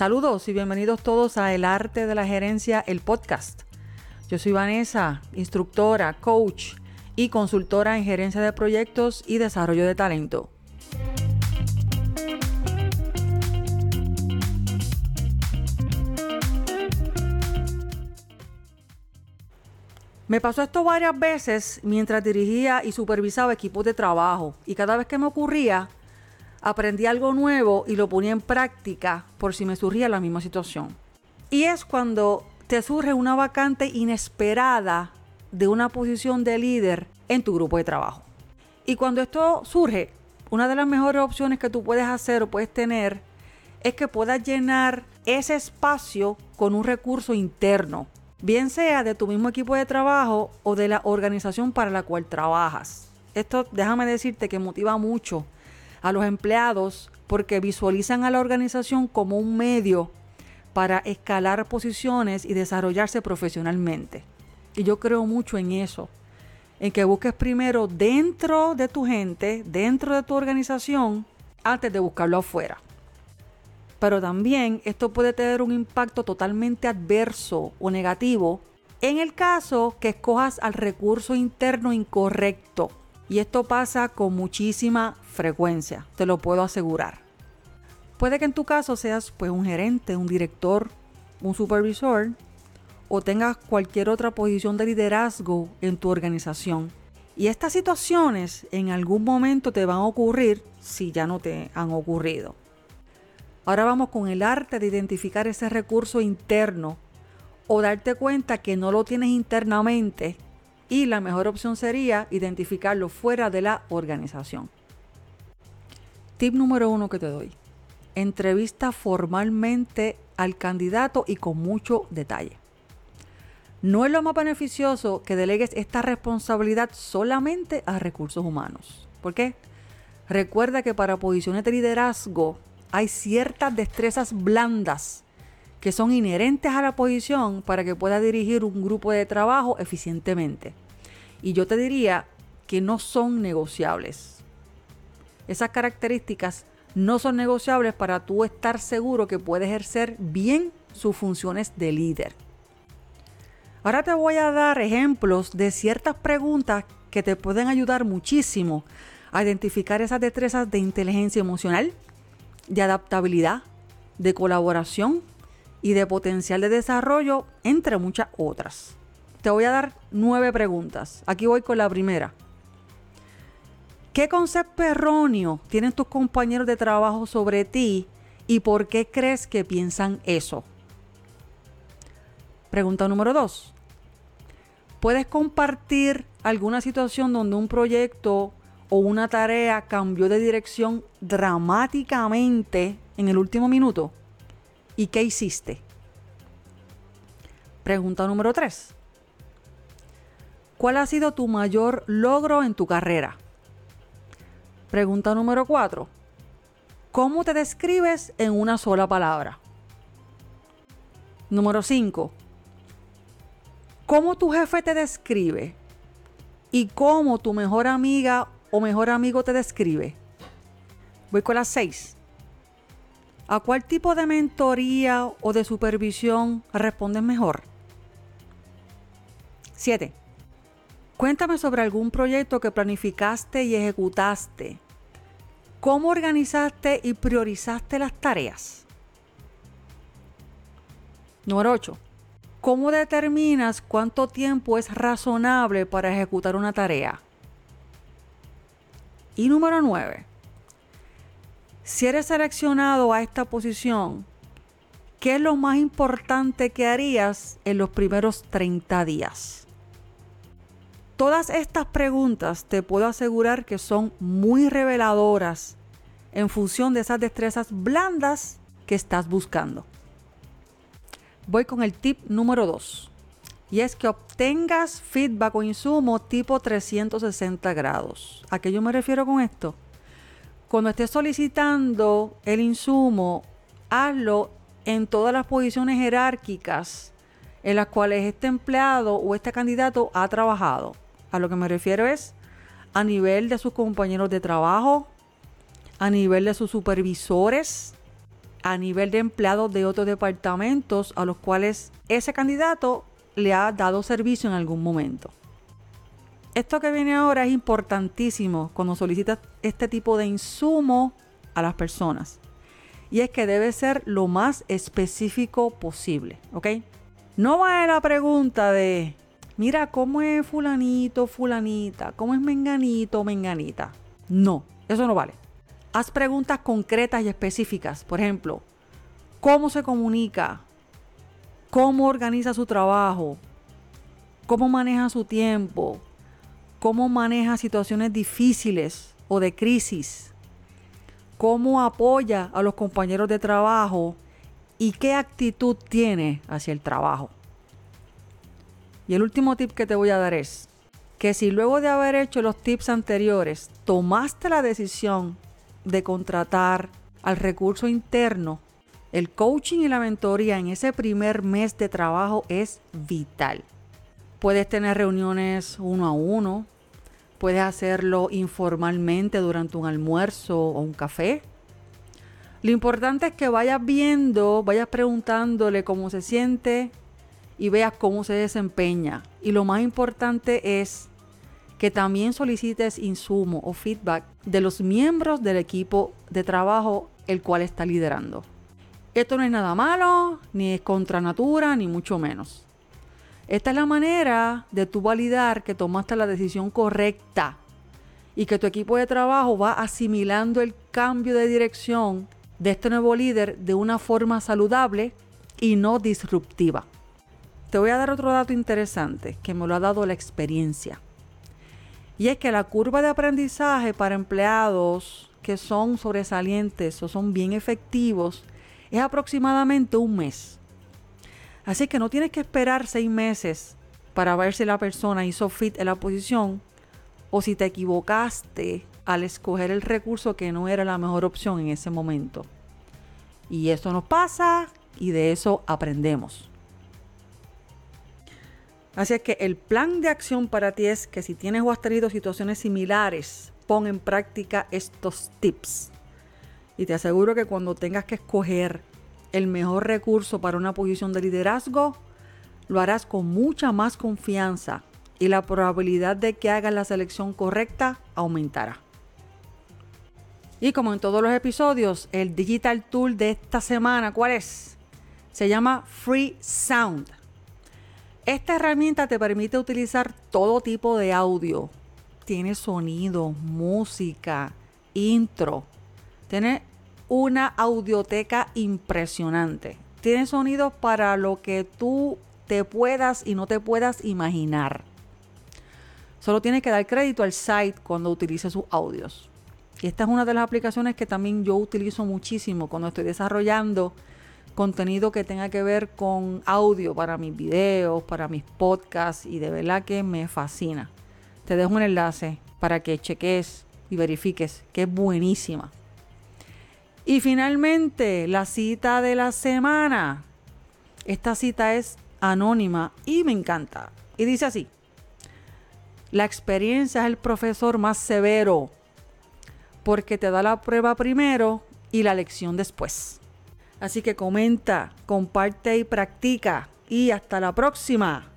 Saludos y bienvenidos todos a El Arte de la Gerencia, el podcast. Yo soy Vanessa, instructora, coach y consultora en gerencia de proyectos y desarrollo de talento. Me pasó esto varias veces mientras dirigía y supervisaba equipos de trabajo y cada vez que me ocurría, aprendí algo nuevo y lo ponía en práctica por si me surgía la misma situación. Y es cuando te surge una vacante inesperada de una posición de líder en tu grupo de trabajo. Y cuando esto surge, una de las mejores opciones que tú puedes hacer o puedes tener es que puedas llenar ese espacio con un recurso interno, bien sea de tu mismo equipo de trabajo o de la organización para la cual trabajas. Esto déjame decirte que motiva mucho a los empleados porque visualizan a la organización como un medio para escalar posiciones y desarrollarse profesionalmente. Y yo creo mucho en eso, en que busques primero dentro de tu gente, dentro de tu organización, antes de buscarlo afuera. Pero también esto puede tener un impacto totalmente adverso o negativo en el caso que escojas al recurso interno incorrecto. Y esto pasa con muchísima frecuencia, te lo puedo asegurar. Puede que en tu caso seas pues un gerente, un director, un supervisor o tengas cualquier otra posición de liderazgo en tu organización. Y estas situaciones en algún momento te van a ocurrir si ya no te han ocurrido. Ahora vamos con el arte de identificar ese recurso interno o darte cuenta que no lo tienes internamente y la mejor opción sería identificarlo fuera de la organización. Tip número uno que te doy. Entrevista formalmente al candidato y con mucho detalle. No es lo más beneficioso que delegues esta responsabilidad solamente a recursos humanos. ¿Por qué? Recuerda que para posiciones de liderazgo hay ciertas destrezas blandas que son inherentes a la posición para que pueda dirigir un grupo de trabajo eficientemente. Y yo te diría que no son negociables. Esas características no son negociables para tú estar seguro que puede ejercer bien sus funciones de líder. Ahora te voy a dar ejemplos de ciertas preguntas que te pueden ayudar muchísimo a identificar esas destrezas de inteligencia emocional, de adaptabilidad, de colaboración y de potencial de desarrollo, entre muchas otras. Te voy a dar nueve preguntas. Aquí voy con la primera. ¿Qué concepto erróneo tienen tus compañeros de trabajo sobre ti y por qué crees que piensan eso? Pregunta número dos. ¿Puedes compartir alguna situación donde un proyecto o una tarea cambió de dirección dramáticamente en el último minuto? ¿Y qué hiciste? Pregunta número 3. ¿Cuál ha sido tu mayor logro en tu carrera? Pregunta número 4. ¿Cómo te describes en una sola palabra? Número 5 cómo tu jefe te describe y cómo tu mejor amiga o mejor amigo te describe. Voy con las seis. ¿A cuál tipo de mentoría o de supervisión respondes mejor? 7. Cuéntame sobre algún proyecto que planificaste y ejecutaste. ¿Cómo organizaste y priorizaste las tareas? Número 8. ¿Cómo determinas cuánto tiempo es razonable para ejecutar una tarea? Y número 9. Si eres seleccionado a esta posición, ¿qué es lo más importante que harías en los primeros 30 días? Todas estas preguntas te puedo asegurar que son muy reveladoras en función de esas destrezas blandas que estás buscando voy con el tip número 2. Y es que obtengas feedback o insumo tipo 360 grados. ¿A qué yo me refiero con esto? Cuando estés solicitando el insumo, hazlo en todas las posiciones jerárquicas en las cuales este empleado o este candidato ha trabajado. A lo que me refiero es a nivel de sus compañeros de trabajo, a nivel de sus supervisores, a nivel de empleados de otros departamentos a los cuales ese candidato le ha dado servicio en algún momento. Esto que viene ahora es importantísimo cuando solicitas este tipo de insumo a las personas. Y es que debe ser lo más específico posible, ¿ok? No va a la pregunta de, mira, ¿cómo es fulanito, fulanita? ¿Cómo es menganito, menganita? No, eso no vale. Haz preguntas concretas y específicas. Por ejemplo, ¿cómo se comunica? ¿Cómo organiza su trabajo? ¿Cómo maneja su tiempo? ¿Cómo maneja situaciones difíciles o de crisis? ¿Cómo apoya a los compañeros de trabajo? ¿Y qué actitud tiene hacia el trabajo? Y el último tip que te voy a dar es que si luego de haber hecho los tips anteriores tomaste la decisión de contratar al recurso interno, el coaching y la mentoría en ese primer mes de trabajo es vital. Puedes tener reuniones uno a uno, puedes hacerlo informalmente durante un almuerzo o un café. Lo importante es que vayas viendo, vayas preguntándole cómo se siente y veas cómo se desempeña. Y lo más importante es que también solicites insumo o feedback de los miembros del equipo de trabajo el cual está liderando. Esto no es nada malo, ni es contra natura, ni mucho menos. Esta es la manera de tú validar que tomaste la decisión correcta y que tu equipo de trabajo va asimilando el cambio de dirección de este nuevo líder de una forma saludable y no disruptiva. Te voy a dar otro dato interesante que me lo ha dado la experiencia. Y es que la curva de aprendizaje para empleados que son sobresalientes o son bien efectivos es aproximadamente un mes. Así que no tienes que esperar seis meses para ver si la persona hizo fit en la posición o si te equivocaste al escoger el recurso que no era la mejor opción en ese momento. Y eso nos pasa y de eso aprendemos. Así es que el plan de acción para ti es que si tienes o has tenido situaciones similares, pon en práctica estos tips. Y te aseguro que cuando tengas que escoger el mejor recurso para una posición de liderazgo, lo harás con mucha más confianza y la probabilidad de que hagas la selección correcta aumentará. Y como en todos los episodios, el digital tool de esta semana, ¿cuál es? Se llama Free Sound. Esta herramienta te permite utilizar todo tipo de audio. Tiene sonido, música, intro. Una audioteca impresionante. Tiene sonidos para lo que tú te puedas y no te puedas imaginar. Solo tienes que dar crédito al site cuando utilices sus audios. Y esta es una de las aplicaciones que también yo utilizo muchísimo cuando estoy desarrollando contenido que tenga que ver con audio para mis videos, para mis podcasts y de verdad que me fascina. Te dejo un enlace para que cheques y verifiques que es buenísima. Y finalmente, la cita de la semana. Esta cita es anónima y me encanta. Y dice así, la experiencia es el profesor más severo porque te da la prueba primero y la lección después. Así que comenta, comparte y practica. Y hasta la próxima.